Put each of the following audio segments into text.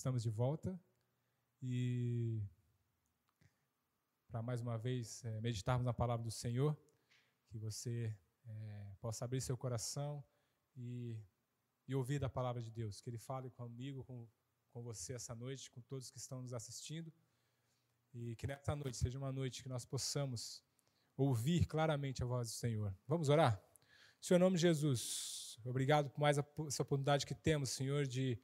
estamos de volta e para mais uma vez é, meditarmos na palavra do Senhor, que você é, possa abrir seu coração e, e, ouvir da palavra de Deus, que Ele fale comigo, com, com você essa noite, com todos que estão nos assistindo, e que nessa noite seja uma noite que nós possamos ouvir claramente a voz do Senhor. Vamos orar? Senhor, em nome de Jesus, obrigado por mais essa oportunidade que temos, Senhor, de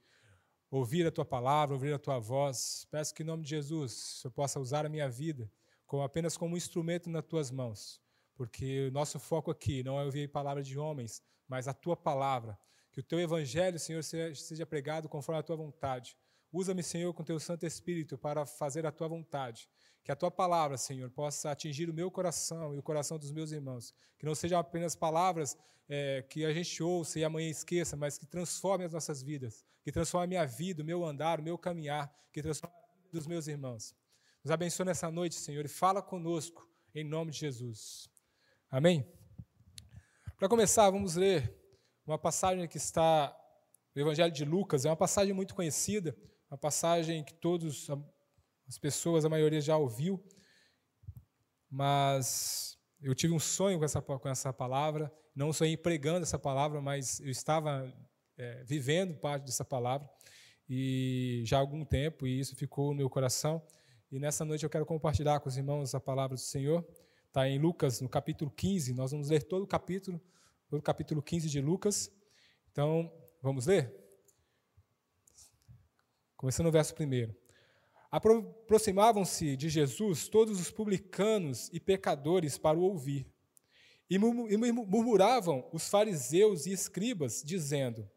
ouvir a tua palavra, ouvir a tua voz. Peço que em nome de Jesus eu possa usar a minha vida como apenas como um instrumento nas tuas mãos, porque o nosso foco aqui não é ouvir a palavra de homens, mas a tua palavra. Que o teu evangelho, Senhor, seja pregado conforme a tua vontade. Usa-me, Senhor, com teu Santo Espírito para fazer a tua vontade. Que a tua palavra, Senhor, possa atingir o meu coração e o coração dos meus irmãos. Que não sejam apenas palavras é, que a gente ouça e amanhã esqueça, mas que transformem as nossas vidas. Que transforme a minha vida, o meu andar, o meu caminhar. Que transforme a vida dos meus irmãos. Nos abençoe nessa noite, Senhor, e fala conosco, em nome de Jesus. Amém? Para começar, vamos ler uma passagem que está no Evangelho de Lucas. É uma passagem muito conhecida uma passagem que todos, as pessoas, a maioria já ouviu, mas eu tive um sonho com essa, com essa palavra, não sonhei pregando essa palavra, mas eu estava é, vivendo parte dessa palavra e já há algum tempo, e isso ficou no meu coração. E nessa noite eu quero compartilhar com os irmãos a palavra do Senhor. Está em Lucas, no capítulo 15. Nós vamos ler todo o capítulo, todo o capítulo 15 de Lucas. Então, vamos ler? Começando no verso 1. Aproximavam-se de Jesus todos os publicanos e pecadores para o ouvir. E murmuravam os fariseus e escribas, dizendo: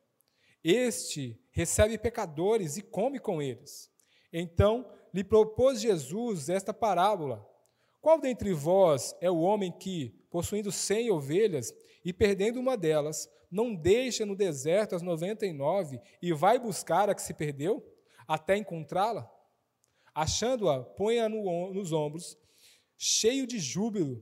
Este recebe pecadores e come com eles. Então lhe propôs Jesus esta parábola: Qual dentre vós é o homem que, possuindo cem ovelhas e perdendo uma delas, não deixa no deserto as noventa e nove e vai buscar a que se perdeu? até encontrá-la? Achando-a, põe-a no, nos ombros, cheio de júbilo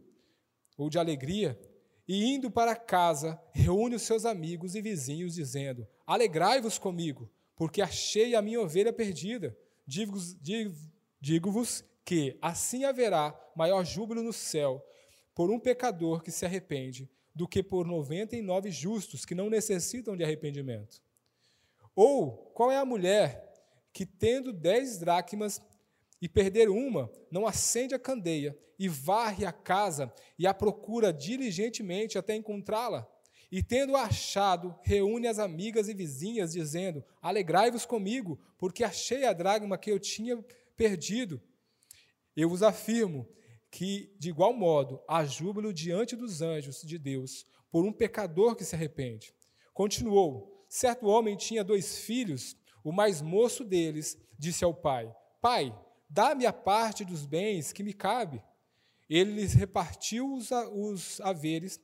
ou de alegria, e indo para casa, reúne os seus amigos e vizinhos, dizendo: Alegrai-vos comigo, porque achei a minha ovelha perdida. Digo-vos digo que assim haverá maior júbilo no céu por um pecador que se arrepende do que por noventa e nove justos que não necessitam de arrependimento. Ou qual é a mulher que, tendo dez dracmas e perder uma, não acende a candeia e varre a casa e a procura diligentemente até encontrá-la. E tendo achado, reúne as amigas e vizinhas, dizendo: Alegrai-vos comigo, porque achei a dracma que eu tinha perdido. Eu vos afirmo que, de igual modo, há júbilo diante dos anjos de Deus por um pecador que se arrepende. Continuou: certo homem tinha dois filhos, o mais moço deles disse ao pai: Pai, dá-me a parte dos bens que me cabe. Ele lhes repartiu os, os haveres.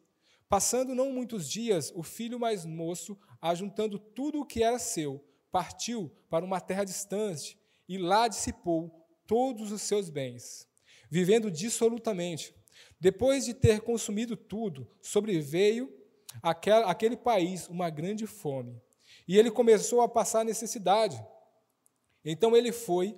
Passando não muitos dias, o filho mais moço, ajuntando tudo o que era seu, partiu para uma terra distante e lá dissipou todos os seus bens, vivendo dissolutamente. Depois de ter consumido tudo, sobreveio àquele país uma grande fome e ele começou a passar necessidade. Então ele foi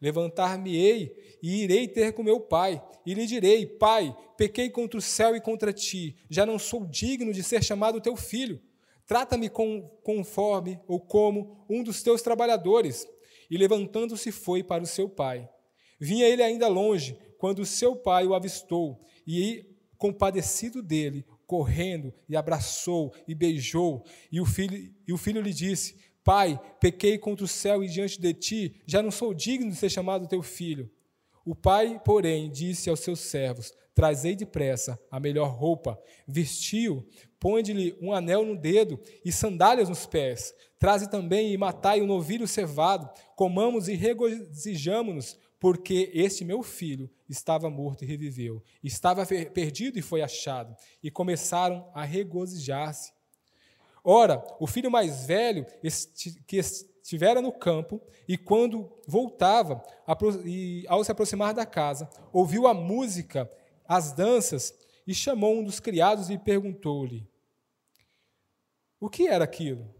Levantar-me-ei e irei ter com meu pai, e lhe direi: Pai, pequei contra o céu e contra ti, já não sou digno de ser chamado teu filho. Trata-me conforme ou como um dos teus trabalhadores. E levantando-se foi para o seu pai. Vinha ele ainda longe, quando seu pai o avistou, e compadecido dele, correndo, e abraçou e beijou. E o filho, e o filho lhe disse: Pai, pequei contra o céu e diante de ti, já não sou digno de ser chamado teu filho. O pai, porém, disse aos seus servos: Trazei depressa a melhor roupa, vestiu, põe-lhe um anel no dedo e sandálias nos pés. Traze também e matai o um novilho cevado, comamos e regozijamo-nos, porque este meu filho estava morto e reviveu, estava perdido e foi achado, e começaram a regozijar-se. Ora, o filho mais velho, que estivera no campo, e quando voltava, ao se aproximar da casa, ouviu a música, as danças, e chamou um dos criados e perguntou-lhe: O que era aquilo?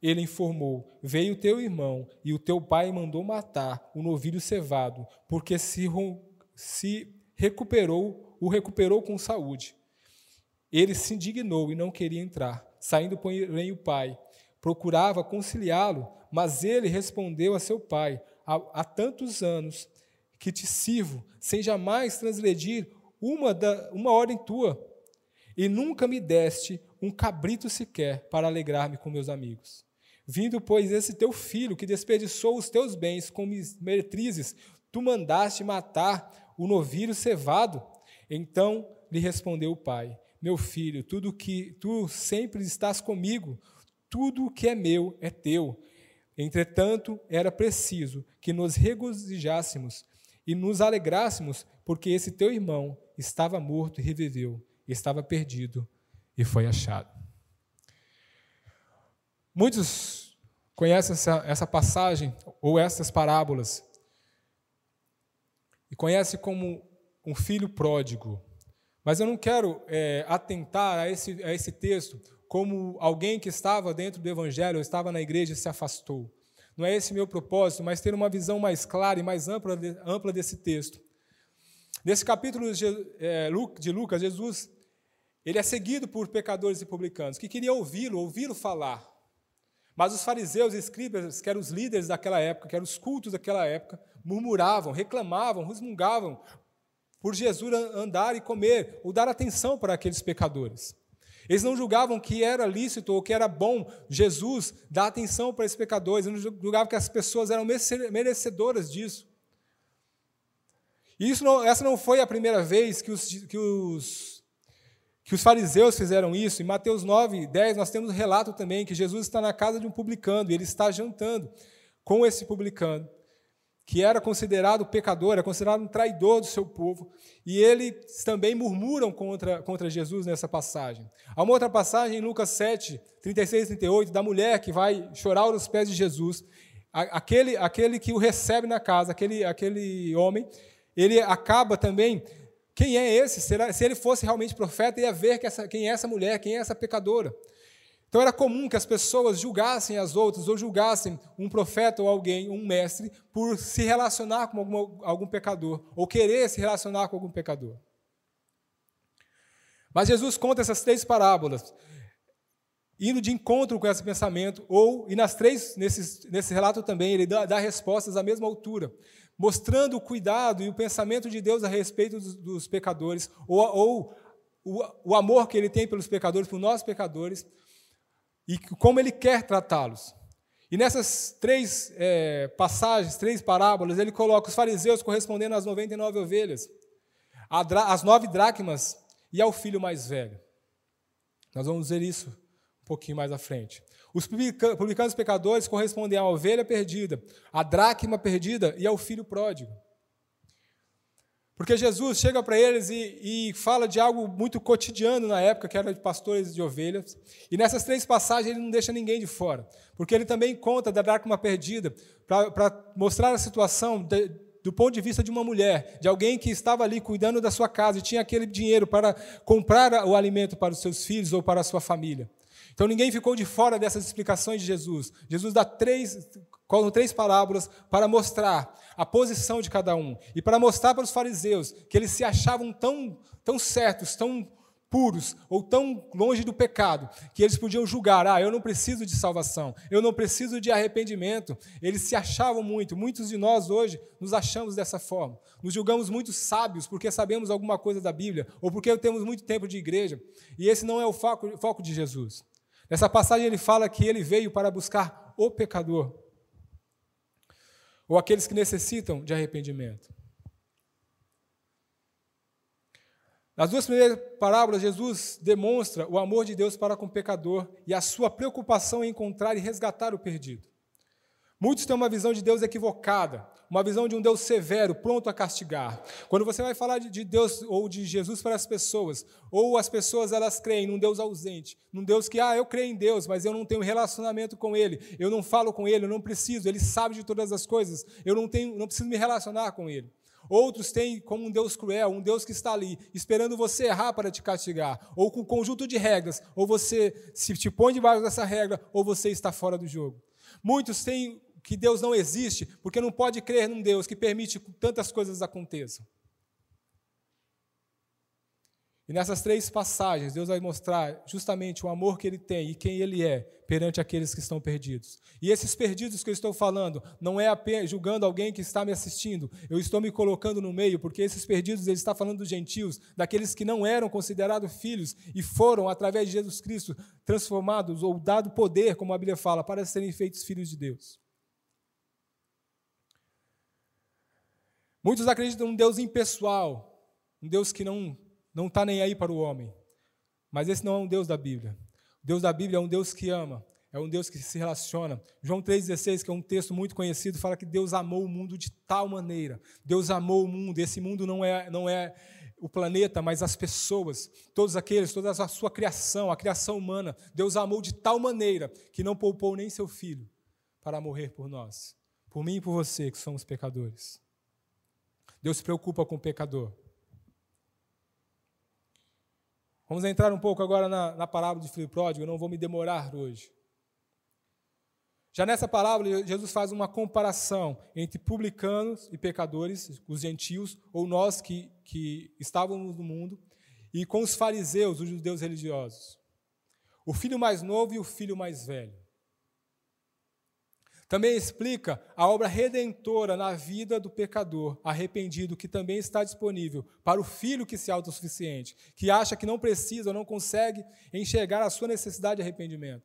Ele informou: Veio teu irmão, e o teu pai mandou matar o novilho cevado, porque se, se recuperou, o recuperou com saúde. Ele se indignou e não queria entrar. Saindo, porém, o pai procurava conciliá-lo, mas ele respondeu a seu pai: há, tantos anos que te sirvo, sem jamais transgredir uma, da, uma ordem tua, e nunca me deste um cabrito sequer para alegrar-me com meus amigos. Vindo, pois, esse teu filho, que desperdiçou os teus bens com meretrizes, tu mandaste matar o novilho cevado? Então lhe respondeu o pai: Meu filho, tudo que tu sempre estás comigo, tudo o que é meu é teu. Entretanto, era preciso que nos regozijássemos e nos alegrássemos, porque esse teu irmão estava morto e reviveu, estava perdido e foi achado. Muitos conhecem essa, essa passagem ou essas parábolas e conhecem como um filho pródigo. Mas eu não quero é, atentar a esse, a esse texto como alguém que estava dentro do Evangelho, ou estava na igreja e se afastou. Não é esse meu propósito, mas ter uma visão mais clara e mais ampla, ampla desse texto. Nesse capítulo de, é, de Lucas, Jesus ele é seguido por pecadores e publicanos que queriam ouvi-lo, ouvi-lo falar. Mas os fariseus e escribas, que eram os líderes daquela época, que eram os cultos daquela época, murmuravam, reclamavam, resmungavam por Jesus andar e comer, ou dar atenção para aqueles pecadores. Eles não julgavam que era lícito ou que era bom Jesus dar atenção para esses pecadores, eles não julgavam que as pessoas eram merecedoras disso. E isso não, essa não foi a primeira vez que os, que os que os fariseus fizeram isso. Em Mateus 9, 10, nós temos um relato também que Jesus está na casa de um publicano e ele está jantando com esse publicano, que era considerado pecador, era considerado um traidor do seu povo, e eles também murmuram contra, contra Jesus nessa passagem. Há uma outra passagem em Lucas 7, 36 e 38, da mulher que vai chorar aos pés de Jesus. Aquele, aquele que o recebe na casa, aquele, aquele homem, ele acaba também quem é esse? Se ele fosse realmente profeta, ia ver que essa, quem é essa mulher, quem é essa pecadora. Então era comum que as pessoas julgassem as outras, ou julgassem um profeta ou alguém, um mestre, por se relacionar com algum, algum pecador, ou querer se relacionar com algum pecador. Mas Jesus conta essas três parábolas, indo de encontro com esse pensamento, ou, e nas três, nesse, nesse relato também, ele dá, dá respostas à mesma altura mostrando o cuidado e o pensamento de Deus a respeito dos, dos pecadores, ou, ou o, o, amor que ele tem pelos pecadores, por nós pecadores, e como ele quer tratá-los. E nessas três é, passagens, três parábolas, ele coloca os fariseus correspondendo às 99 ovelhas, as nove dracmas e ao filho mais velho. Nós vamos ver isso um pouquinho mais à frente. Os publicanos pecadores correspondem à ovelha perdida, à dracma perdida e ao filho pródigo. Porque Jesus chega para eles e, e, fala de algo muito cotidiano na época, que era de pastores de ovelhas. E nessas três passagens ele não deixa ninguém de fora. Porque ele também conta da dracma perdida, para mostrar a situação de, do ponto de vista de uma mulher, de alguém que estava ali cuidando da sua casa e tinha aquele dinheiro para comprar o alimento para os seus filhos ou para a sua família. Então ninguém ficou de fora dessas explicações de Jesus. Jesus dá três, três parábolas para mostrar a posição de cada um e para mostrar para os fariseus que eles se achavam tão, tão certos, tão puros ou tão longe do pecado que eles podiam julgar: ah, eu não preciso de salvação, eu não preciso de arrependimento. Eles se achavam muito. Muitos de nós hoje nos achamos dessa forma. Nos julgamos muito sábios porque sabemos alguma coisa da Bíblia ou porque temos muito tempo de igreja. E esse não é o foco, foco de Jesus. Nessa passagem ele fala que ele veio para buscar o pecador, ou aqueles que necessitam de arrependimento. Nas duas primeiras parábolas, Jesus demonstra o amor de Deus para com o pecador e a sua preocupação em encontrar e resgatar o perdido. Muitos têm uma visão de Deus equivocada, uma visão de um Deus severo, pronto a castigar. Quando você vai falar de Deus ou de Jesus para as pessoas, ou as pessoas elas creem num Deus ausente, num Deus que, ah, eu creio em Deus, mas eu não tenho relacionamento com Ele, eu não falo com Ele, eu não preciso, Ele sabe de todas as coisas, eu não tenho, não preciso me relacionar com Ele. Outros têm como um Deus cruel, um Deus que está ali, esperando você errar para te castigar, ou com um conjunto de regras, ou você se te põe debaixo dessa regra, ou você está fora do jogo. Muitos têm que Deus não existe, porque não pode crer num Deus que permite que tantas coisas aconteçam. E nessas três passagens, Deus vai mostrar justamente o amor que Ele tem e quem Ele é perante aqueles que estão perdidos. E esses perdidos que eu estou falando, não é apenas julgando alguém que está me assistindo, eu estou me colocando no meio, porque esses perdidos, Ele está falando dos gentios, daqueles que não eram considerados filhos e foram, através de Jesus Cristo, transformados ou dado poder, como a Bíblia fala, para serem feitos filhos de Deus. Muitos acreditam num Deus impessoal, um Deus que não não está nem aí para o homem. Mas esse não é um Deus da Bíblia. O Deus da Bíblia é um Deus que ama, é um Deus que se relaciona. João 3,16, que é um texto muito conhecido, fala que Deus amou o mundo de tal maneira. Deus amou o mundo. Esse mundo não é, não é o planeta, mas as pessoas, todos aqueles, toda a sua criação, a criação humana. Deus amou de tal maneira que não poupou nem seu filho para morrer por nós, por mim e por você, que somos pecadores. Deus se preocupa com o pecador. Vamos entrar um pouco agora na, na parábola de filho pródigo, eu não vou me demorar hoje. Já nessa parábola, Jesus faz uma comparação entre publicanos e pecadores, os gentios, ou nós que, que estávamos no mundo, e com os fariseus, os judeus religiosos. O filho mais novo e o filho mais velho. Também explica a obra redentora na vida do pecador arrependido, que também está disponível para o filho que se autossuficiente, que acha que não precisa não consegue enxergar a sua necessidade de arrependimento.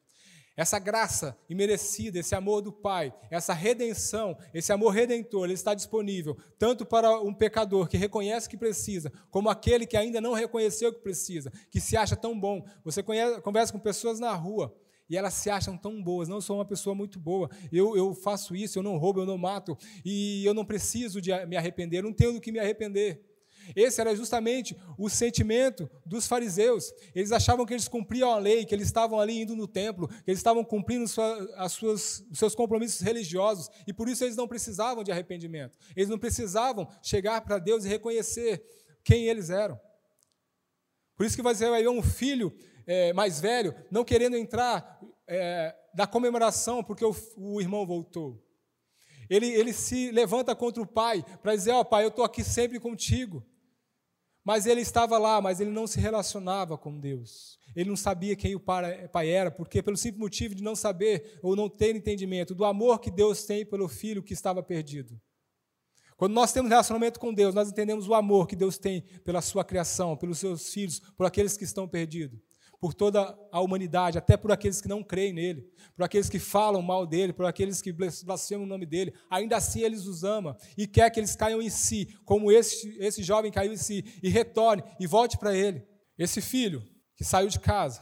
Essa graça imerecida, esse amor do Pai, essa redenção, esse amor redentor, ele está disponível tanto para um pecador que reconhece que precisa, como aquele que ainda não reconheceu que precisa, que se acha tão bom. Você conhece, conversa com pessoas na rua, e elas se acham tão boas. Não sou uma pessoa muito boa, eu, eu faço isso, eu não roubo, eu não mato, e eu não preciso de me arrepender, eu não tenho do que me arrepender. Esse era justamente o sentimento dos fariseus. Eles achavam que eles cumpriam a lei, que eles estavam ali indo no templo, que eles estavam cumprindo sua, as suas, os seus compromissos religiosos, e por isso eles não precisavam de arrependimento. Eles não precisavam chegar para Deus e reconhecer quem eles eram. Por isso que você vai ver um filho é, mais velho não querendo entrar é, da comemoração porque o, o irmão voltou. Ele, ele se levanta contra o pai para dizer: Ó oh, pai, eu estou aqui sempre contigo. Mas ele estava lá, mas ele não se relacionava com Deus. Ele não sabia quem o pai era, porque pelo simples motivo de não saber ou não ter entendimento do amor que Deus tem pelo filho que estava perdido. Quando nós temos relacionamento com Deus, nós entendemos o amor que Deus tem pela sua criação, pelos seus filhos, por aqueles que estão perdidos por toda a humanidade, até por aqueles que não creem nele, por aqueles que falam mal dele, por aqueles que blasfemam o nome dele. Ainda assim ele os ama e quer que eles caiam em si, como esse, esse jovem caiu em si, e retorne e volte para ele. Esse filho que saiu de casa,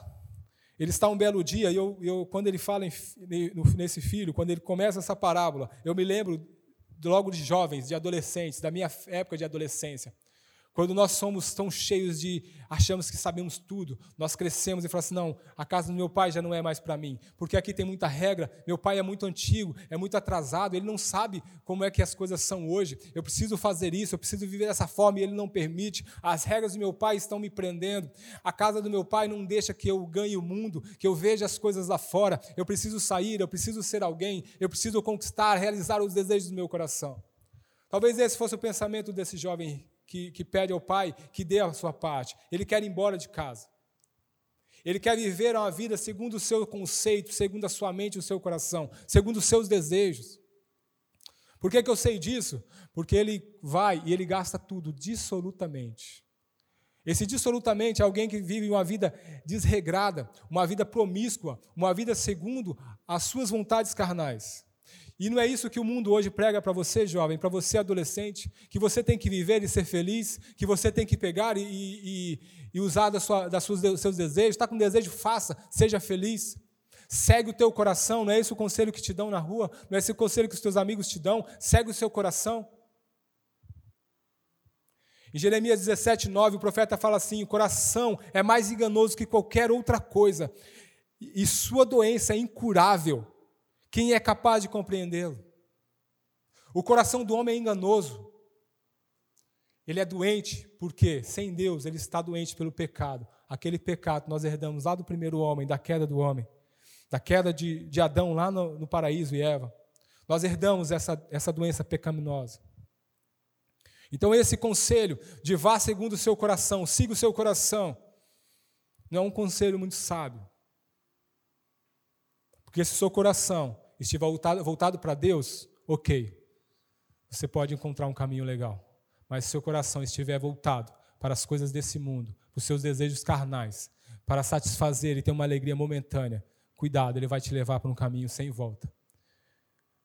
ele está um belo dia, e eu, eu quando ele fala em, nesse filho, quando ele começa essa parábola, eu me lembro logo de jovens, de adolescentes, da minha época de adolescência. Quando nós somos tão cheios de achamos que sabemos tudo, nós crescemos e falamos assim: não, a casa do meu pai já não é mais para mim, porque aqui tem muita regra, meu pai é muito antigo, é muito atrasado, ele não sabe como é que as coisas são hoje. Eu preciso fazer isso, eu preciso viver dessa forma e ele não permite. As regras do meu pai estão me prendendo. A casa do meu pai não deixa que eu ganhe o mundo, que eu veja as coisas lá fora. Eu preciso sair, eu preciso ser alguém, eu preciso conquistar, realizar os desejos do meu coração. Talvez esse fosse o pensamento desse jovem que, que pede ao pai que dê a sua parte. Ele quer ir embora de casa. Ele quer viver uma vida segundo o seu conceito, segundo a sua mente e o seu coração, segundo os seus desejos. Por que, que eu sei disso? Porque ele vai e ele gasta tudo, dissolutamente. Esse dissolutamente é alguém que vive uma vida desregrada, uma vida promíscua, uma vida segundo as suas vontades carnais. E não é isso que o mundo hoje prega para você, jovem, para você, adolescente, que você tem que viver e ser feliz, que você tem que pegar e, e, e usar da sua, das suas, dos seus desejos. Está com desejo, faça, seja feliz. Segue o teu coração, não é esse o conselho que te dão na rua, não é esse o conselho que os teus amigos te dão, segue o seu coração. Em Jeremias 17, 9, o profeta fala assim: o coração é mais enganoso que qualquer outra coisa, e sua doença é incurável. Quem é capaz de compreendê-lo? O coração do homem é enganoso. Ele é doente porque, sem Deus, ele está doente pelo pecado. Aquele pecado nós herdamos lá do primeiro homem, da queda do homem, da queda de, de Adão lá no, no paraíso e Eva. Nós herdamos essa, essa doença pecaminosa. Então, esse conselho de vá segundo o seu coração, siga o seu coração, não é um conselho muito sábio. Porque se o seu coração estiver voltado, voltado para Deus, ok, você pode encontrar um caminho legal. Mas se seu coração estiver voltado para as coisas desse mundo, para os seus desejos carnais, para satisfazer e ter uma alegria momentânea, cuidado, ele vai te levar para um caminho sem volta.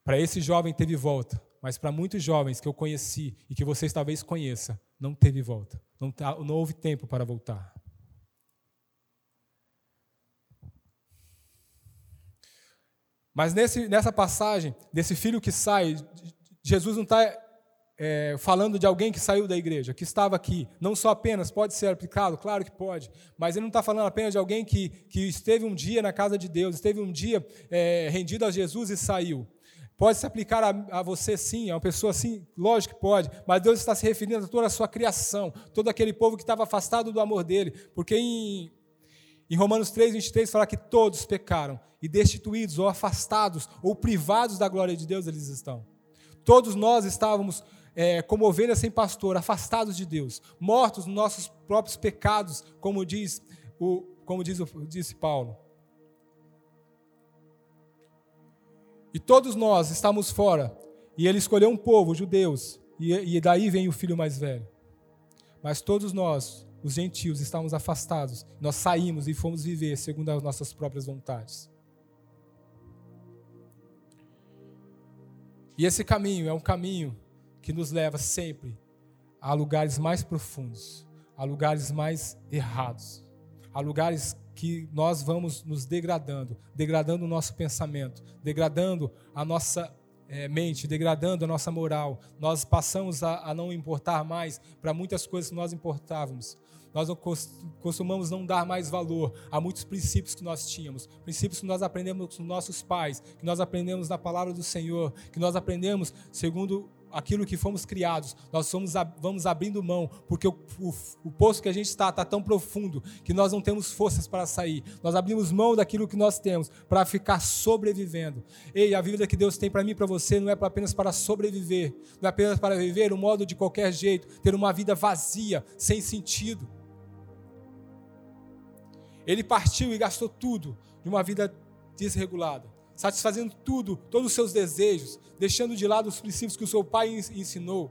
Para esse jovem teve volta, mas para muitos jovens que eu conheci e que vocês talvez conheçam, não teve volta. Não, tá, não houve tempo para voltar. Mas nesse, nessa passagem, desse filho que sai, Jesus não está é, falando de alguém que saiu da igreja, que estava aqui. Não só apenas, pode ser aplicado, claro que pode, mas ele não está falando apenas de alguém que, que esteve um dia na casa de Deus, esteve um dia é, rendido a Jesus e saiu. Pode se aplicar a, a, você sim, a uma pessoa sim, lógico que pode, mas Deus está se referindo a toda a sua criação, todo aquele povo que estava afastado do amor dele, porque em, em Romanos 3, 23 fala que todos pecaram e destituídos, ou afastados, ou privados da glória de Deus eles estão. Todos nós estávamos é, como ovelhas sem pastor, afastados de Deus, mortos nos nossos próprios pecados, como diz, o, como diz, disse Paulo. E todos nós estamos fora. E ele escolheu um povo, judeus, e, e daí vem o filho mais velho. Mas todos nós, os gentios, estamos afastados. Nós saímos e fomos viver segundo as nossas próprias vontades. E esse caminho é um caminho que nos leva sempre a lugares mais profundos, a lugares mais errados, a lugares que nós vamos nos degradando, degradando o nosso pensamento, degradando a nossa é, mente, degradando a nossa moral. Nós passamos a, a não importar mais para muitas coisas que nós importávamos. Nós costumamos não dar mais valor a muitos princípios que nós tínhamos, princípios que nós aprendemos com nossos pais, que nós aprendemos na palavra do Senhor, que nós aprendemos segundo aquilo que fomos criados, nós somos, vamos abrindo mão, porque o, o, o poço que a gente está está tão profundo que nós não temos forças para sair. Nós abrimos mão daquilo que nós temos para ficar sobrevivendo. Ei, a vida que Deus tem para mim e para você não é apenas para sobreviver, não é apenas para viver um modo de qualquer jeito, ter uma vida vazia, sem sentido. Ele partiu e gastou tudo de uma vida desregulada satisfazendo tudo, todos os seus desejos, deixando de lado os princípios que o seu pai ensinou.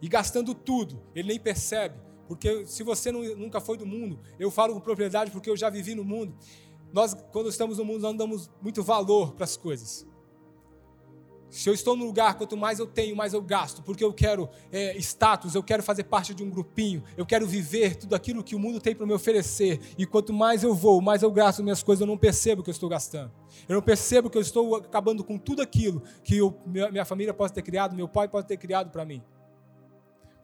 E gastando tudo, ele nem percebe, porque se você não, nunca foi do mundo, eu falo com propriedade porque eu já vivi no mundo. Nós, quando estamos no mundo, não damos muito valor para as coisas. Se eu estou no lugar, quanto mais eu tenho, mais eu gasto, porque eu quero é, status, eu quero fazer parte de um grupinho, eu quero viver tudo aquilo que o mundo tem para me oferecer. E quanto mais eu vou, mais eu gasto minhas coisas, eu não percebo que eu estou gastando. Eu não percebo que eu estou acabando com tudo aquilo que eu, minha família pode ter criado, meu pai pode ter criado para mim.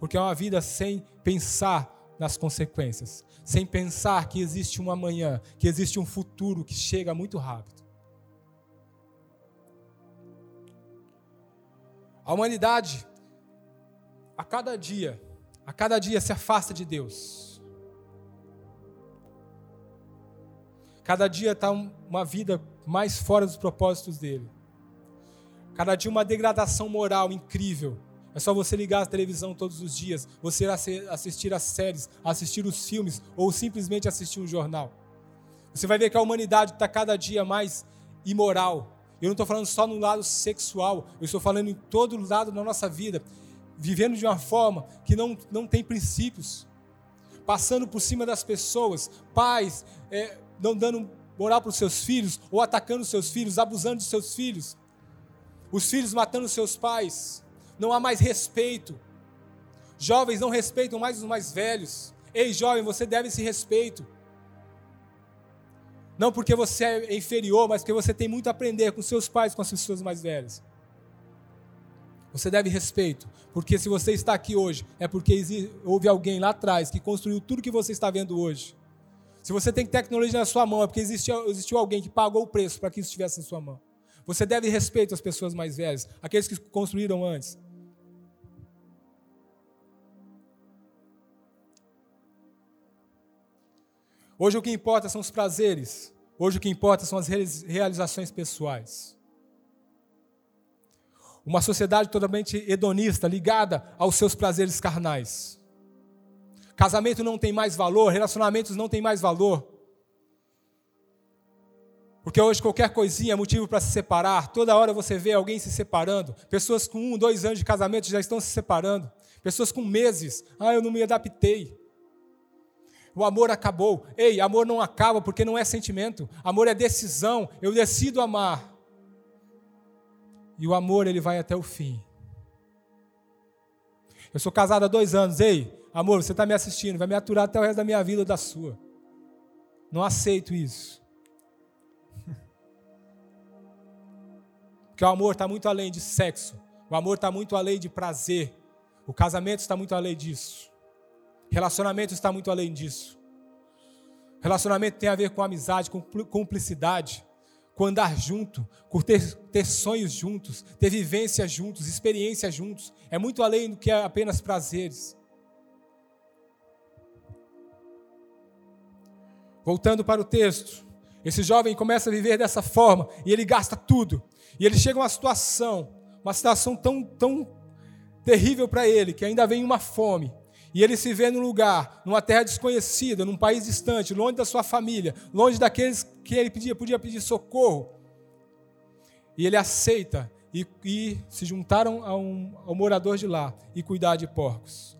Porque é uma vida sem pensar nas consequências, sem pensar que existe um amanhã, que existe um futuro que chega muito rápido. A humanidade, a cada dia, a cada dia se afasta de Deus. Cada dia está uma vida mais fora dos propósitos dele. Cada dia uma degradação moral incrível. É só você ligar a televisão todos os dias, você assistir as séries, assistir os filmes ou simplesmente assistir um jornal. Você vai ver que a humanidade está cada dia mais imoral, eu não estou falando só no lado sexual, eu estou falando em todo lado da nossa vida, vivendo de uma forma que não, não tem princípios, passando por cima das pessoas, pais é, não dando moral para os seus filhos, ou atacando os seus filhos, abusando dos seus filhos, os filhos matando os seus pais, não há mais respeito. Jovens não respeitam mais os mais velhos. Ei, jovem, você deve esse respeito. Não porque você é inferior, mas porque você tem muito a aprender com seus pais, com as pessoas mais velhas. Você deve respeito, porque se você está aqui hoje, é porque houve alguém lá atrás que construiu tudo que você está vendo hoje. Se você tem tecnologia na sua mão, é porque existiu, existiu alguém que pagou o preço para que isso estivesse em sua mão. Você deve respeito às pessoas mais velhas, aqueles que construíram antes. Hoje o que importa são os prazeres. Hoje o que importa são as realizações pessoais. Uma sociedade totalmente hedonista, ligada aos seus prazeres carnais. Casamento não tem mais valor, relacionamentos não têm mais valor. Porque hoje qualquer coisinha é motivo para se separar. Toda hora você vê alguém se separando. Pessoas com um, dois anos de casamento já estão se separando. Pessoas com meses. Ah, eu não me adaptei. O amor acabou. Ei, amor não acaba porque não é sentimento. Amor é decisão. Eu decido amar. E o amor, ele vai até o fim. Eu sou casado há dois anos. Ei, amor, você está me assistindo. Vai me aturar até o resto da minha vida ou da sua. Não aceito isso. Porque o amor está muito além de sexo. O amor está muito além de prazer. O casamento está muito além disso. Relacionamento está muito além disso. Relacionamento tem a ver com amizade, com cumplicidade, com andar junto, com ter, ter sonhos juntos, ter vivências juntos, experiências juntos. É muito além do que apenas prazeres. Voltando para o texto, esse jovem começa a viver dessa forma e ele gasta tudo. E ele chega a uma situação, uma situação tão, tão terrível para ele, que ainda vem uma fome. E ele se vê num lugar, numa terra desconhecida, num país distante, longe da sua família, longe daqueles que ele pedia, podia pedir socorro. E ele aceita e, e se juntaram a um, ao morador de lá e cuidar de porcos.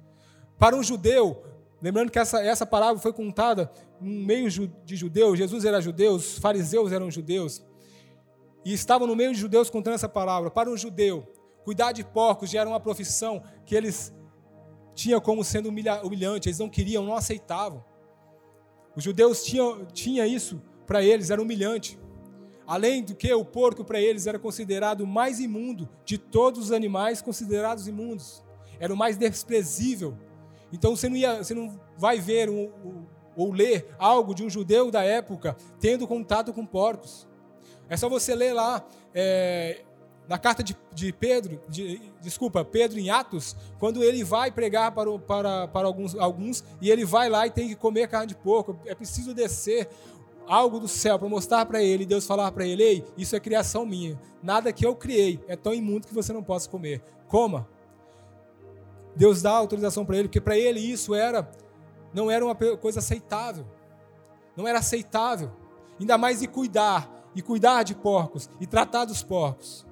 Para um judeu, lembrando que essa, essa palavra foi contada no meio de judeus, Jesus era judeu, os fariseus eram judeus, e estavam no meio de judeus contando essa palavra. Para um judeu, cuidar de porcos já era uma profissão que eles tinha como sendo humilhante, eles não queriam, não aceitavam. Os judeus tinham, tinha isso para eles, era humilhante. Além do que o porco para eles era considerado o mais imundo de todos os animais considerados imundos. Era o mais desprezível. Então você não, ia, você não vai ver um, ou ler algo de um judeu da época tendo contato com porcos. É só você ler lá é, na carta de, de Pedro, de, desculpa, Pedro em Atos, quando ele vai pregar para, para, para alguns, alguns e ele vai lá e tem que comer carne de porco, é preciso descer algo do céu para mostrar para ele, e Deus falar para ele: Ei, isso é criação minha, nada que eu criei é tão imundo que você não possa comer. Coma. Deus dá autorização para ele, porque para ele isso era não era uma coisa aceitável. Não era aceitável. Ainda mais de cuidar, e cuidar de porcos, e tratar dos porcos.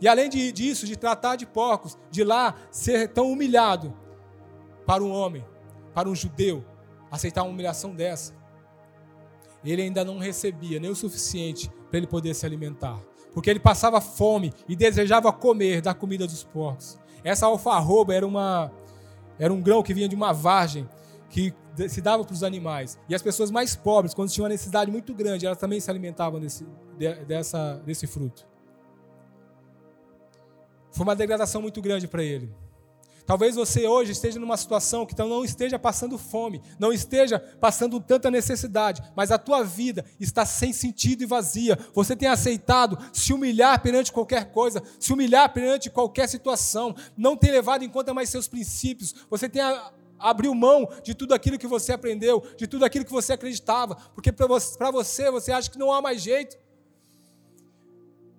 E além de, disso, de tratar de porcos, de lá ser tão humilhado para um homem, para um judeu, aceitar uma humilhação dessa, ele ainda não recebia nem o suficiente para ele poder se alimentar. Porque ele passava fome e desejava comer da comida dos porcos. Essa alfarroba era, uma, era um grão que vinha de uma vargem que se dava para os animais. E as pessoas mais pobres, quando tinham uma necessidade muito grande, elas também se alimentavam desse, dessa, desse fruto. Foi uma degradação muito grande para ele. Talvez você hoje esteja numa situação que não esteja passando fome, não esteja passando tanta necessidade, mas a tua vida está sem sentido e vazia. Você tem aceitado se humilhar perante qualquer coisa, se humilhar perante qualquer situação, não tem levado em conta mais seus princípios. Você tem abriu mão de tudo aquilo que você aprendeu, de tudo aquilo que você acreditava, porque para você você acha que não há mais jeito.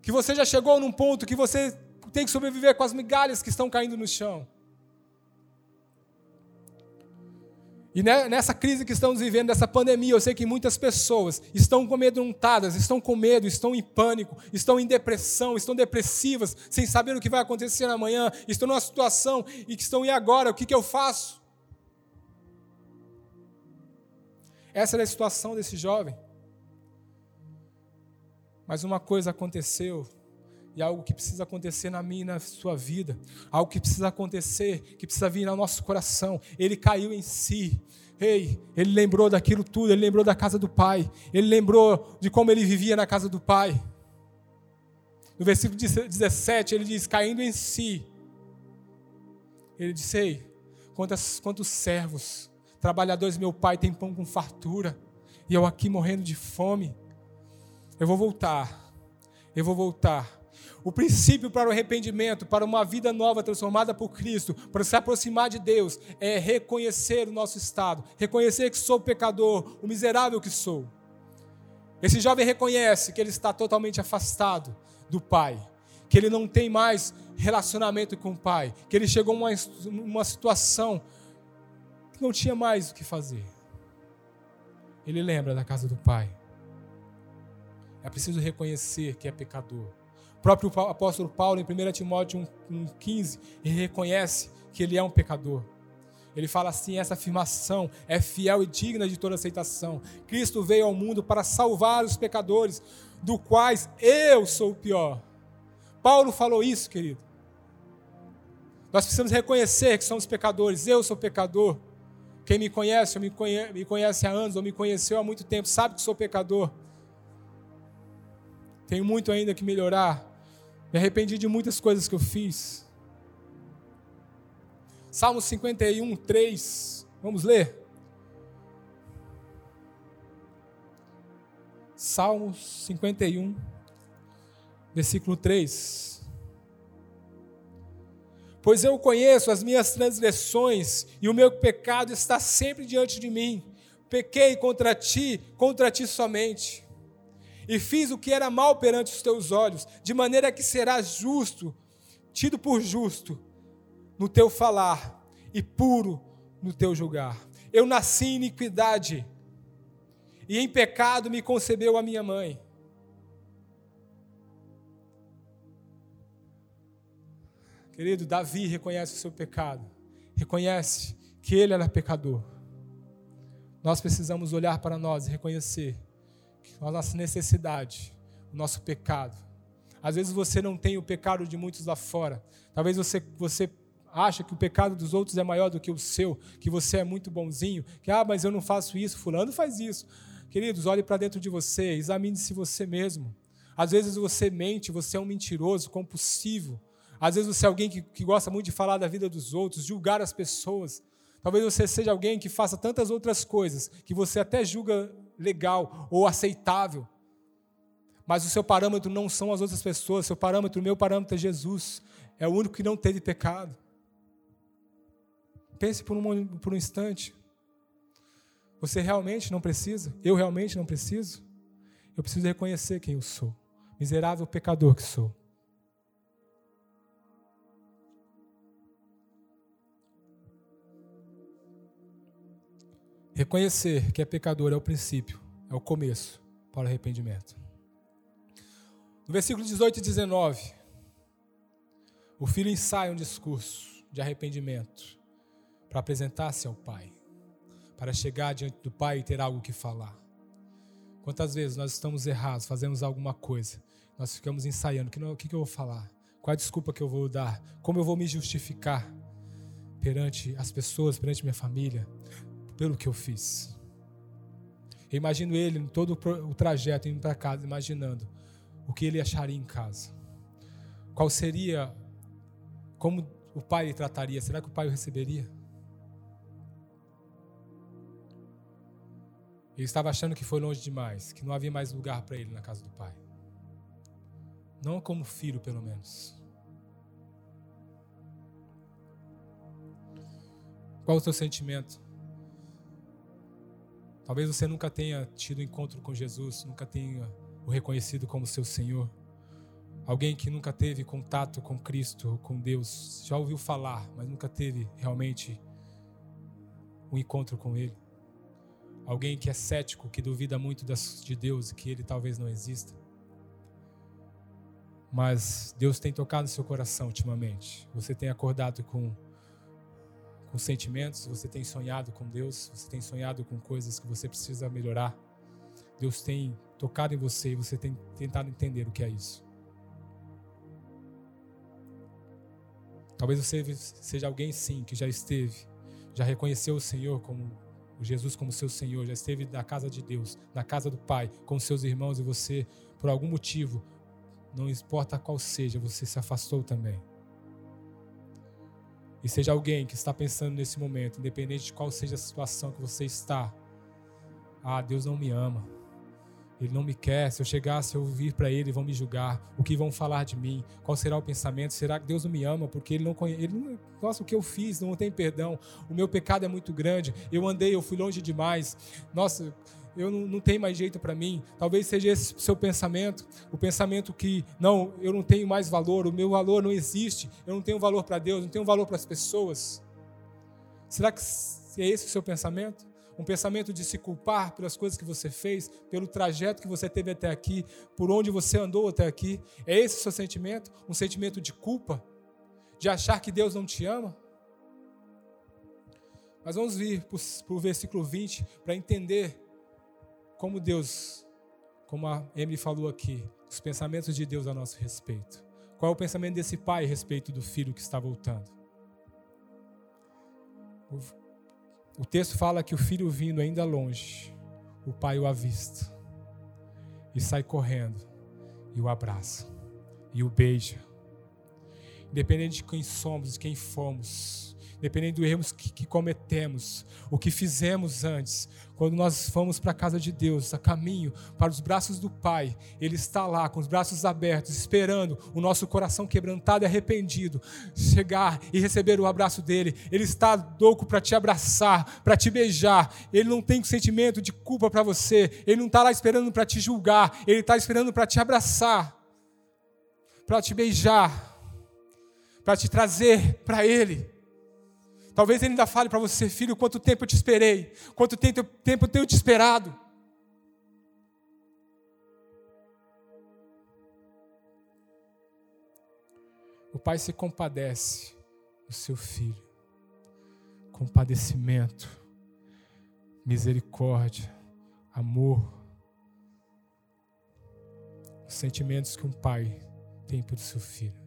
Que você já chegou num ponto que você tem que sobreviver com as migalhas que estão caindo no chão. E nessa crise que estamos vivendo, dessa pandemia, eu sei que muitas pessoas estão amedrontadas, estão com medo, estão em pânico, estão em depressão, estão depressivas, sem saber o que vai acontecer amanhã, estão numa situação e que estão, e agora? O que, que eu faço? Essa era a situação desse jovem. Mas uma coisa aconteceu e algo que precisa acontecer na minha e na sua vida, algo que precisa acontecer, que precisa vir no nosso coração. Ele caiu em si. Ei, ele lembrou daquilo tudo, ele lembrou da casa do pai, ele lembrou de como ele vivia na casa do pai. No versículo 17, ele diz: caindo em si, ele disse: Ei, quantos, quantos servos, trabalhadores, meu pai tem pão com fartura, e eu aqui morrendo de fome. Eu vou voltar, eu vou voltar o princípio para o arrependimento, para uma vida nova transformada por Cristo, para se aproximar de Deus, é reconhecer o nosso estado, reconhecer que sou pecador, o miserável que sou. Esse jovem reconhece que ele está totalmente afastado do Pai, que ele não tem mais relacionamento com o Pai, que ele chegou a uma, uma situação que não tinha mais o que fazer. Ele lembra da casa do Pai. É preciso reconhecer que é pecador próprio apóstolo Paulo, em 1 Timóteo 1,15, ele reconhece que ele é um pecador. Ele fala assim: essa afirmação é fiel e digna de toda aceitação. Cristo veio ao mundo para salvar os pecadores, do quais eu sou o pior. Paulo falou isso, querido. Nós precisamos reconhecer que somos pecadores. Eu sou pecador. Quem me conhece, ou me conhece, me conhece há anos, ou me conheceu há muito tempo, sabe que sou pecador. Tenho muito ainda que melhorar. Me arrependi de muitas coisas que eu fiz. Salmo 51, 3. Vamos ler? Salmo 51, versículo 3. Pois eu conheço as minhas transgressões e o meu pecado está sempre diante de mim. Pequei contra ti, contra ti somente e fiz o que era mal perante os teus olhos, de maneira que serás justo, tido por justo no teu falar e puro no teu julgar. Eu nasci em iniquidade e em pecado me concebeu a minha mãe. Querido, Davi reconhece o seu pecado, reconhece que ele era pecador. Nós precisamos olhar para nós e reconhecer a nossa necessidade, o nosso pecado. Às vezes você não tem o pecado de muitos lá fora. Talvez você, você acha que o pecado dos outros é maior do que o seu, que você é muito bonzinho, que, ah, mas eu não faço isso, fulano faz isso. Queridos, olhe para dentro de você, examine-se você mesmo. Às vezes você mente, você é um mentiroso, compulsivo. Às vezes você é alguém que, que gosta muito de falar da vida dos outros, julgar as pessoas. Talvez você seja alguém que faça tantas outras coisas que você até julga legal ou aceitável. Mas o seu parâmetro não são as outras pessoas, seu parâmetro, o meu parâmetro é Jesus. É o único que não teve pecado. Pense por um, por um instante. Você realmente não precisa? Eu realmente não preciso? Eu preciso reconhecer quem eu sou. Miserável pecador que sou. Reconhecer que é pecador é o princípio, é o começo para o arrependimento. No versículo 18 e 19, o filho ensaia um discurso de arrependimento para apresentar-se ao pai, para chegar diante do pai e ter algo que falar. Quantas vezes nós estamos errados, fazemos alguma coisa, nós ficamos ensaiando: o que, que eu vou falar? Qual a desculpa que eu vou dar? Como eu vou me justificar perante as pessoas, perante minha família? Pelo que eu fiz. Eu imagino ele em todo o trajeto indo para casa, imaginando o que ele acharia em casa. Qual seria, como o pai lhe trataria? Será que o pai o receberia? Ele estava achando que foi longe demais, que não havia mais lugar para ele na casa do pai. Não como filho, pelo menos. Qual o seu sentimento? Talvez você nunca tenha tido encontro com Jesus, nunca tenha o reconhecido como seu Senhor. Alguém que nunca teve contato com Cristo, com Deus, já ouviu falar, mas nunca teve realmente um encontro com Ele. Alguém que é cético, que duvida muito de Deus e que Ele talvez não exista. Mas Deus tem tocado no seu coração ultimamente. Você tem acordado com com sentimentos, você tem sonhado com Deus, você tem sonhado com coisas que você precisa melhorar. Deus tem tocado em você e você tem tentado entender o que é isso. Talvez você seja alguém sim que já esteve, já reconheceu o Senhor como o Jesus como seu Senhor, já esteve na casa de Deus, na casa do Pai, com seus irmãos e você, por algum motivo, não importa qual seja, você se afastou também. E seja alguém que está pensando nesse momento, independente de qual seja a situação que você está, ah, Deus não me ama. Ele não me quer. Se eu chegasse, eu vir para ele, vão me julgar. O que vão falar de mim? Qual será o pensamento? Será que Deus não me ama porque ele não conhece? Ele não, nossa, o que eu fiz não tem perdão. O meu pecado é muito grande. Eu andei, eu fui longe demais. Nossa, eu não, não tenho mais jeito para mim. Talvez seja esse seu pensamento, o pensamento que não, eu não tenho mais valor, o meu valor não existe. Eu não tenho valor para Deus, não tenho valor para as pessoas. Será que é esse o seu pensamento? Um pensamento de se culpar pelas coisas que você fez, pelo trajeto que você teve até aqui, por onde você andou até aqui. É esse o seu sentimento? Um sentimento de culpa? De achar que Deus não te ama? Mas vamos vir para o versículo 20 para entender como Deus, como a Emily falou aqui, os pensamentos de Deus a nosso respeito. Qual é o pensamento desse pai a respeito do filho que está voltando? O texto fala que o filho vindo ainda longe, o pai o avista e sai correndo e o abraça e o beija. Independente de quem somos, de quem fomos, dependendo do erro que, que cometemos, o que fizemos antes, quando nós fomos para a casa de Deus, a caminho para os braços do Pai, Ele está lá com os braços abertos, esperando o nosso coração quebrantado e arrependido chegar e receber o abraço dele. Ele está louco para te abraçar, para te beijar. Ele não tem sentimento de culpa para você. Ele não está lá esperando para te julgar. Ele está esperando para te abraçar, para te beijar, para te trazer para Ele. Talvez ele ainda fale para você, filho, quanto tempo eu te esperei, quanto tempo, eu tenho te esperado. O pai se compadece do seu filho. Compadecimento, misericórdia, amor. Os sentimentos que um pai tem pelo seu filho.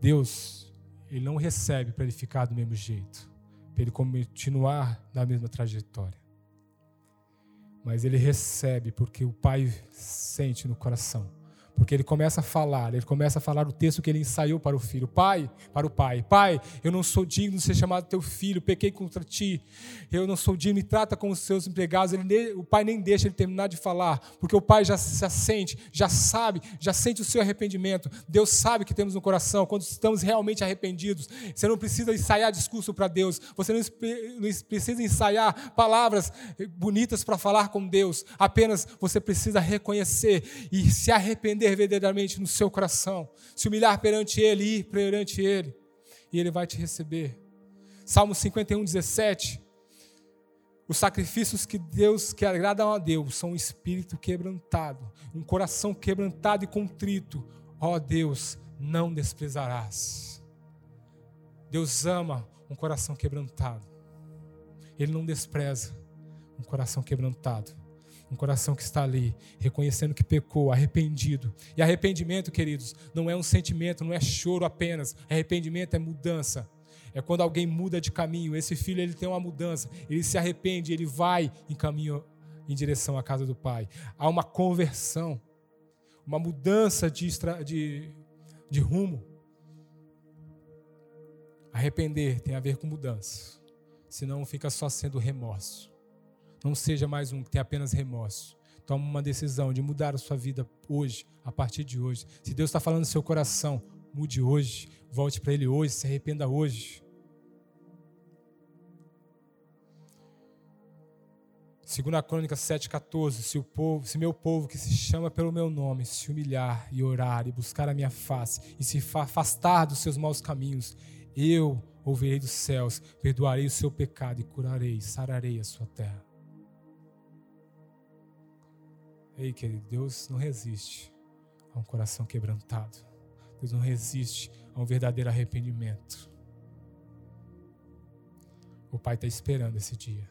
Deus, ele não recebe para ele ficar do mesmo jeito, para ele continuar na mesma trajetória. Mas ele recebe porque o Pai sente no coração porque ele começa a falar, ele começa a falar o texto que ele ensaiou para o filho. Pai, para o pai. Pai, eu não sou digno de ser chamado teu filho, pequei contra ti. Eu não sou digno, me trata como os seus empregados. Ele, o pai nem deixa ele terminar de falar, porque o pai já se sente, já sabe, já sente o seu arrependimento. Deus sabe que temos no coração quando estamos realmente arrependidos. Você não precisa ensaiar discurso para Deus. Você não precisa ensaiar palavras bonitas para falar com Deus. Apenas você precisa reconhecer e se arrepender verdadeiramente no seu coração, se humilhar perante Ele, ir perante Ele, e Ele vai te receber. Salmo 51, 17. Os sacrifícios que Deus que agradam a Deus são um espírito quebrantado, um coração quebrantado e contrito. Ó oh, Deus, não desprezarás. Deus ama um coração quebrantado. Ele não despreza um coração quebrantado. Um coração que está ali, reconhecendo que pecou, arrependido. E arrependimento, queridos, não é um sentimento, não é choro apenas. Arrependimento é mudança. É quando alguém muda de caminho. Esse filho ele tem uma mudança, ele se arrepende, ele vai em caminho em direção à casa do pai. Há uma conversão, uma mudança de, de, de rumo. Arrepender tem a ver com mudança, senão fica só sendo remorso. Não seja mais um que tem apenas remorso. Toma uma decisão de mudar a sua vida hoje, a partir de hoje. Se Deus está falando no seu coração, mude hoje, volte para Ele hoje, se arrependa hoje. Segunda Crônica 7,14, se o povo, se meu povo que se chama pelo meu nome, se humilhar e orar e buscar a minha face e se afastar dos seus maus caminhos, eu ouvirei dos céus, perdoarei o seu pecado e curarei, sararei a sua terra. Ei, querido, Deus não resiste a um coração quebrantado. Deus não resiste a um verdadeiro arrependimento. O Pai está esperando esse dia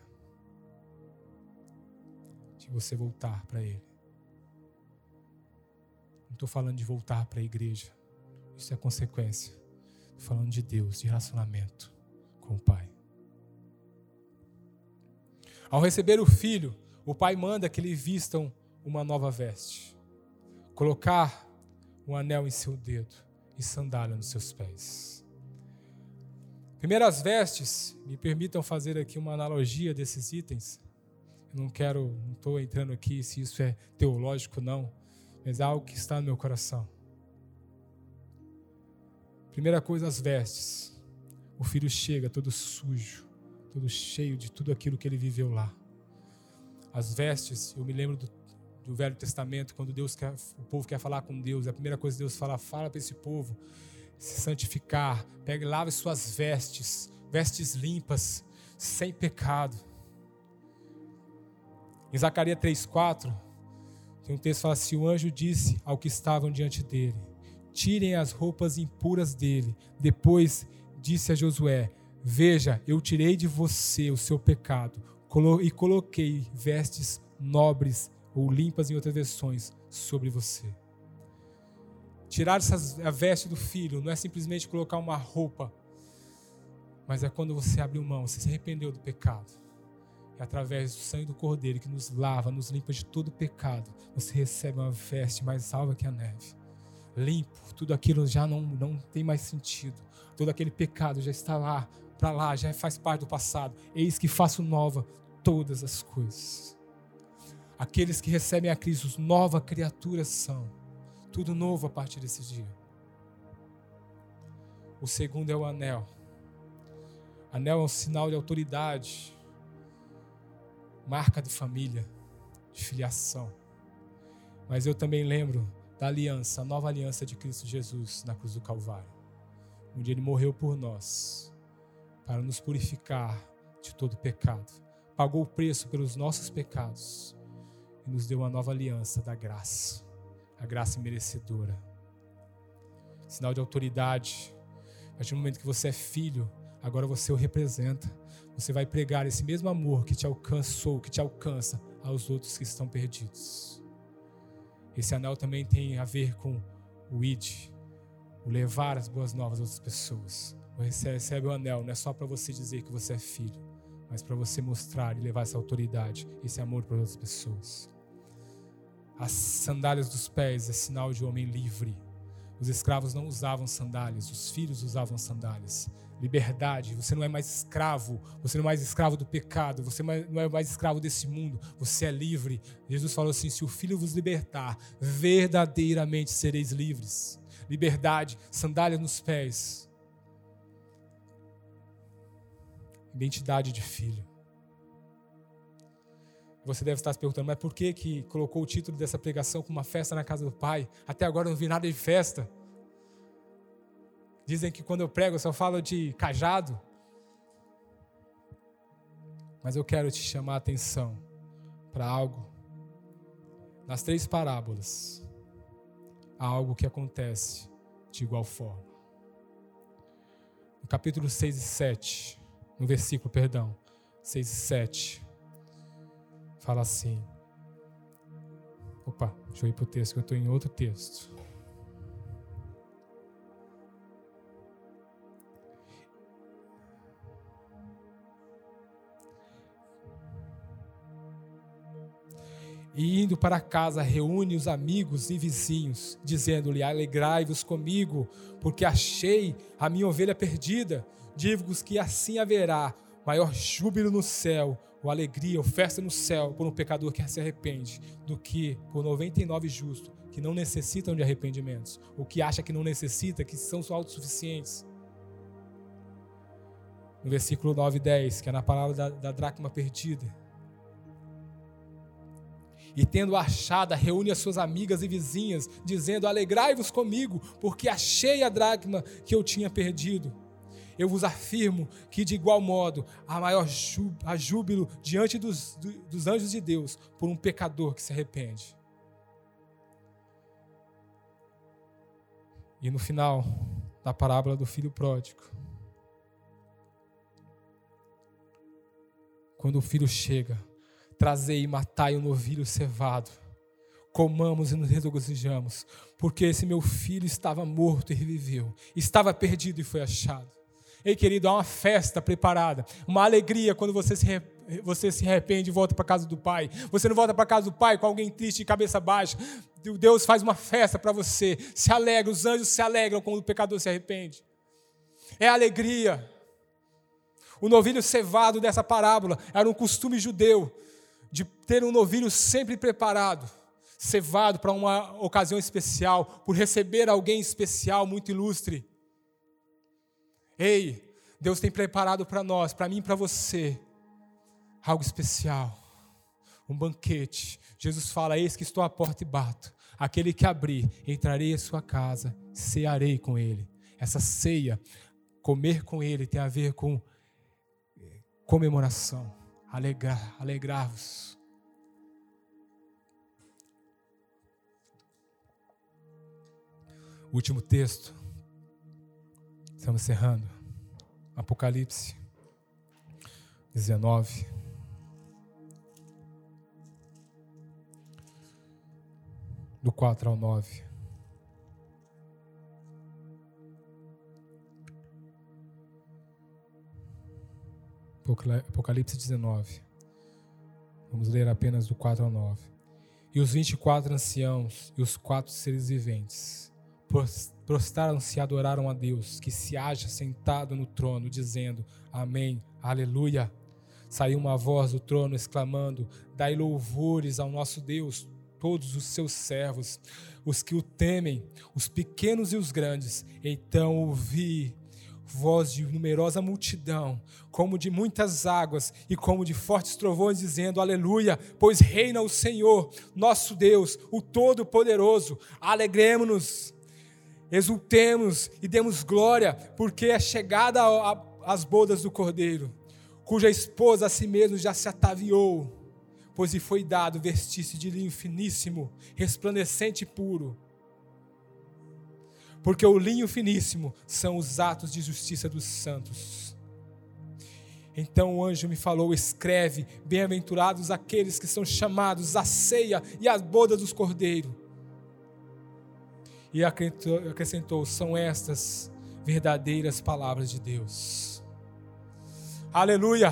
de você voltar para Ele. Não estou falando de voltar para a igreja. Isso é consequência. Estou falando de Deus, de relacionamento com o Pai. Ao receber o filho, o pai manda que lhe vistam uma nova veste, colocar um anel em seu dedo e sandália nos seus pés. Primeiras vestes, me permitam fazer aqui uma analogia desses itens. Eu não quero, não estou entrando aqui se isso é teológico não, mas é algo que está no meu coração. Primeira coisa, as vestes. O filho chega todo sujo, todo cheio de tudo aquilo que ele viveu lá. As vestes, eu me lembro do, do Velho Testamento, quando Deus quer, o povo quer falar com Deus, a primeira coisa que Deus fala, fala para esse povo se santificar, pegue, lave suas vestes, vestes limpas, sem pecado. Em Zacarias 3,4, tem um texto que fala assim: o anjo disse ao que estavam diante dele: tirem as roupas impuras dele. Depois disse a Josué: Veja, eu tirei de você o seu pecado e coloquei vestes nobres ou limpas em outras versões sobre você. Tirar essas, a veste do filho não é simplesmente colocar uma roupa, mas é quando você abriu mão, você se arrependeu do pecado. E através do sangue do Cordeiro que nos lava, nos limpa de todo pecado, você recebe uma veste mais salva que a neve. Limpo, tudo aquilo já não, não tem mais sentido. Todo aquele pecado já está lá, para lá, já faz parte do passado. Eis que faço nova todas as coisas. Aqueles que recebem a Cristo, nova criatura são. Tudo novo a partir desse dia. O segundo é o anel. Anel é um sinal de autoridade, marca de família, de filiação. Mas eu também lembro da aliança, a nova aliança de Cristo Jesus na cruz do Calvário, onde ele morreu por nós, para nos purificar de todo pecado. Pagou o preço pelos nossos pecados e nos deu uma nova aliança da graça a graça merecedora. Sinal de autoridade. A partir do momento que você é filho, agora você o representa. Você vai pregar esse mesmo amor que te alcançou, que te alcança aos outros que estão perdidos. Esse anel também tem a ver com o id, o levar as boas novas às outras pessoas. Você recebe o anel, não é só para você dizer que você é filho, mas para você mostrar e levar essa autoridade, esse amor para outras pessoas. As sandálias dos pés é sinal de homem livre. Os escravos não usavam sandálias, os filhos usavam sandálias. Liberdade, você não é mais escravo, você não é mais escravo do pecado, você não é mais escravo desse mundo, você é livre. Jesus falou assim: se o filho vos libertar, verdadeiramente sereis livres. Liberdade, sandália nos pés. Identidade de filho. Você deve estar se perguntando, mas por que, que colocou o título dessa pregação como uma festa na casa do Pai? Até agora eu não vi nada de festa. Dizem que quando eu prego eu só falo de cajado. Mas eu quero te chamar a atenção para algo. Nas três parábolas, há algo que acontece de igual forma. No capítulo 6 e 7, no versículo, perdão, 6 e 7 fala assim. Opa, deixa eu ir para o texto, que eu estou em outro texto. E indo para casa, reúne os amigos e vizinhos, dizendo-lhe: Alegrai-vos comigo, porque achei a minha ovelha perdida. Digo-vos que assim haverá maior júbilo no céu ou alegria ou festa no céu por um pecador que se arrepende do que por 99 justos que não necessitam de arrependimentos, ou que acha que não necessita, que são autossuficientes. No versículo 9 e 10, que é na palavra da, da dracma perdida. E tendo achada, reúne as suas amigas e vizinhas, dizendo: Alegrai-vos comigo, porque achei a dracma que eu tinha perdido eu vos afirmo que, de igual modo, há maior júbilo diante dos, dos anjos de Deus por um pecador que se arrepende. E no final da parábola do filho pródigo, quando o filho chega, trazei e matai o novilho cevado comamos e nos regozijamos, porque esse meu filho estava morto e reviveu, estava perdido e foi achado. Ei, querido, há uma festa preparada, uma alegria quando você se, você se arrepende e volta para casa do Pai. Você não volta para casa do Pai com alguém triste de cabeça baixa. Deus faz uma festa para você, se alegra, os anjos se alegram quando o pecador se arrepende. É alegria. O novilho cevado dessa parábola era um costume judeu de ter um novilho sempre preparado, cevado para uma ocasião especial, por receber alguém especial, muito ilustre. Ei, Deus tem preparado para nós, para mim e para você, algo especial, um banquete. Jesus fala: Eis que estou à porta e bato. Aquele que abrir, entrarei em sua casa, cearei com ele. Essa ceia, comer com ele, tem a ver com comemoração, alegrar, alegrar-vos. Último texto. Estamos encerrando. Apocalipse 19. Do 4 ao 9. Apocalipse 19. Vamos ler apenas do 4 ao 9. E os 24 anciãos e os quatro seres viventes prostraram-se e adoraram a Deus, que se acha sentado no trono, dizendo: Amém, Aleluia. Saiu uma voz do trono exclamando: Dai louvores ao nosso Deus, todos os seus servos, os que o temem, os pequenos e os grandes. Então ouvi voz de numerosa multidão, como de muitas águas e como de fortes trovões, dizendo: Aleluia, pois reina o Senhor, nosso Deus, o Todo-Poderoso. Alegremos-nos exultemos e demos glória, porque é chegada às bodas do Cordeiro, cuja esposa a si mesmo já se ataviou, pois lhe foi dado vestir-se de linho finíssimo, resplandecente e puro. Porque o linho finíssimo são os atos de justiça dos santos. Então o anjo me falou: escreve, bem-aventurados aqueles que são chamados à ceia e às bodas dos cordeiros. E acrescentou: são estas verdadeiras palavras de Deus. Aleluia!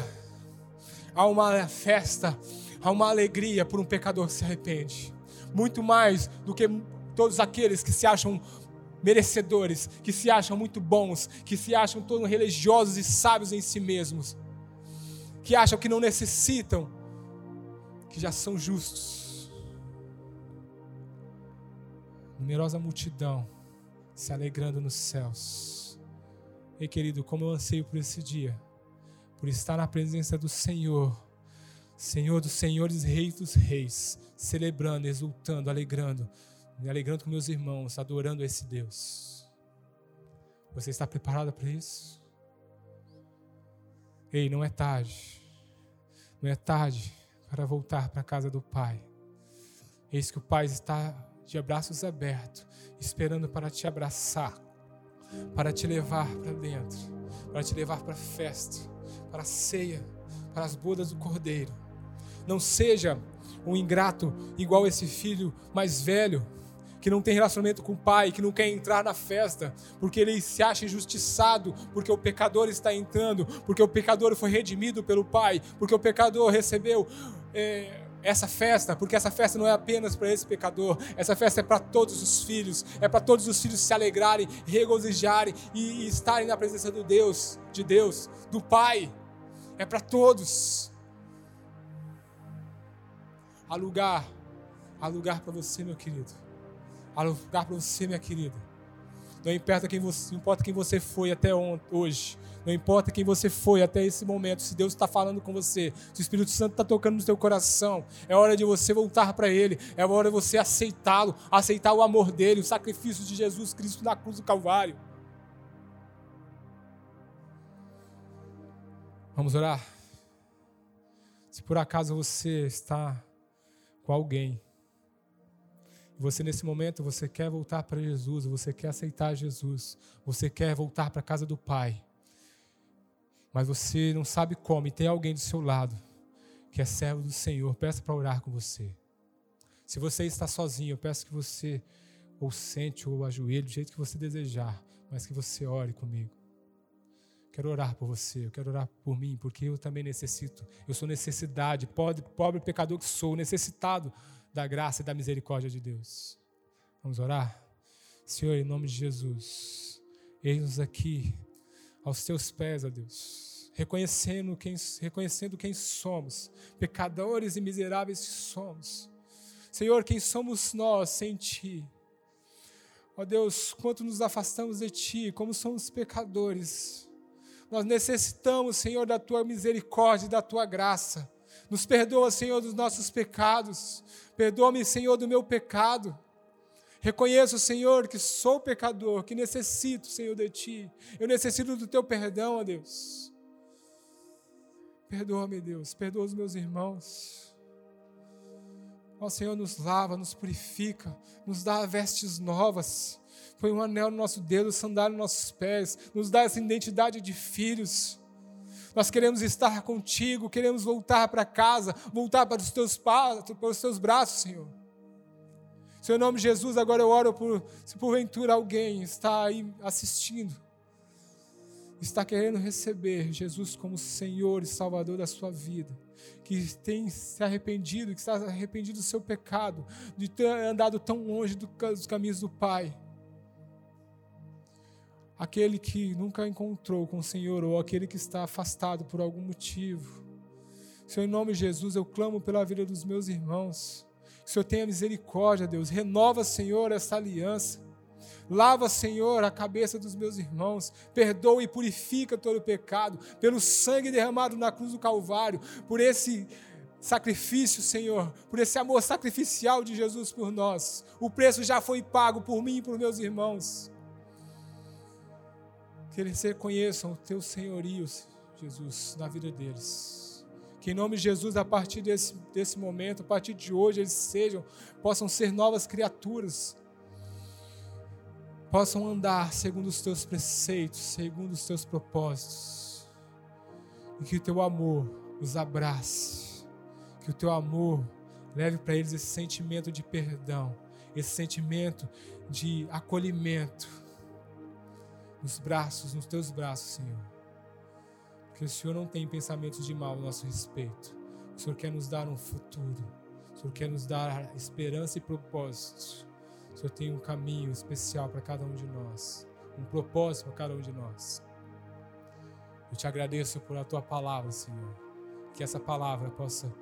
Há uma festa, há uma alegria por um pecador que se arrepende. Muito mais do que todos aqueles que se acham merecedores, que se acham muito bons, que se acham todos religiosos e sábios em si mesmos, que acham que não necessitam, que já são justos numerosa multidão se alegrando nos céus. Ei, querido, como eu anseio por esse dia, por estar na presença do Senhor, Senhor dos Senhores, Rei dos Reis, celebrando, exultando, alegrando, me alegrando com meus irmãos, adorando esse Deus. Você está preparado para isso? Ei, não é tarde, não é tarde para voltar para a casa do Pai. Eis que o Pai está de braços abertos, esperando para te abraçar, para te levar para dentro, para te levar para a festa, para a ceia, para as bodas do Cordeiro. Não seja um ingrato igual esse filho mais velho, que não tem relacionamento com o pai, que não quer entrar na festa, porque ele se acha injustiçado, porque o pecador está entrando, porque o pecador foi redimido pelo pai, porque o pecador recebeu. É, essa festa, porque essa festa não é apenas para esse pecador, essa festa é para todos os filhos, é para todos os filhos se alegrarem, regozijarem e, estarem na presença do Deus, de Deus, do Pai. É para todos. Há lugar, há lugar para você, meu querido. Há lugar para você, minha querida. Não importa quem você, não importa quem você foi até hoje. Não importa quem você foi até esse momento. Se Deus está falando com você, se o Espírito Santo está tocando no seu coração, é hora de você voltar para Ele. É hora de você aceitá-lo, aceitar o amor dele, o sacrifício de Jesus Cristo na cruz do Calvário. Vamos orar? Se por acaso você está com alguém você nesse momento, você quer voltar para Jesus, você quer aceitar Jesus, você quer voltar para a casa do Pai. Mas você não sabe como e tem alguém do seu lado que é servo do Senhor, peça para orar com você. Se você está sozinho, eu peço que você ou sente ou ajoelhe do jeito que você desejar, mas que você ore comigo. Quero orar por você, eu quero orar por mim, porque eu também necessito. Eu sou necessidade, pobre, pobre pecador que sou, necessitado da graça e da misericórdia de Deus. Vamos orar? Senhor, em nome de Jesus, eis-nos aqui aos teus pés, ó Deus, reconhecendo quem, reconhecendo quem somos, pecadores e miseráveis que somos. Senhor, quem somos nós sem Ti? Ó Deus, quanto nos afastamos de Ti, como somos pecadores. Nós necessitamos, Senhor, da Tua misericórdia e da Tua graça. Nos perdoa, Senhor, dos nossos pecados. Perdoa-me, Senhor, do meu pecado. Reconheço, Senhor, que sou pecador, que necessito, Senhor, de Ti. Eu necessito do Teu perdão, ó Deus. Perdoa-me, Deus. Perdoa os meus irmãos. Ó Senhor, nos lava, nos purifica, nos dá vestes novas. Põe um anel no nosso dedo, sandália nos nossos pés, nos dá essa identidade de filhos. Nós queremos estar contigo, queremos voltar para casa, voltar para os teus, para os teus braços, Senhor. Seu nome Jesus, agora eu oro por se porventura alguém está aí assistindo, está querendo receber Jesus como Senhor e Salvador da sua vida que tem se arrependido, que está arrependido do seu pecado, de ter andado tão longe dos caminhos do Pai. Aquele que nunca encontrou com o Senhor, ou aquele que está afastado por algum motivo. Senhor, em nome de Jesus, eu clamo pela vida dos meus irmãos. Que o Senhor tenha misericórdia, Deus. Renova, Senhor, essa aliança. Lava, Senhor, a cabeça dos meus irmãos. Perdoa e purifica todo o pecado. Pelo sangue derramado na cruz do Calvário. Por esse sacrifício, Senhor. Por esse amor sacrificial de Jesus por nós. O preço já foi pago por mim e por meus irmãos. Que eles reconheçam o teu senhorio, Jesus, na vida deles. Que em nome de Jesus, a partir desse, desse momento, a partir de hoje, eles sejam, possam ser novas criaturas possam andar segundo os teus preceitos, segundo os teus propósitos. E que o teu amor os abrace. Que o teu amor leve para eles esse sentimento de perdão, esse sentimento de acolhimento nos braços, nos teus braços, Senhor. Porque o Senhor não tem pensamentos de mal a nosso respeito. O Senhor quer nos dar um futuro. O Senhor quer nos dar esperança e propósitos. O Senhor tem um caminho especial para cada um de nós, um propósito para cada um de nós. Eu te agradeço por a tua palavra, Senhor. Que essa palavra possa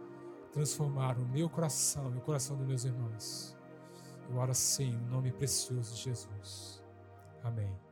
transformar o meu coração e o coração dos meus irmãos. Eu oro assim, no nome precioso de Jesus. Amém.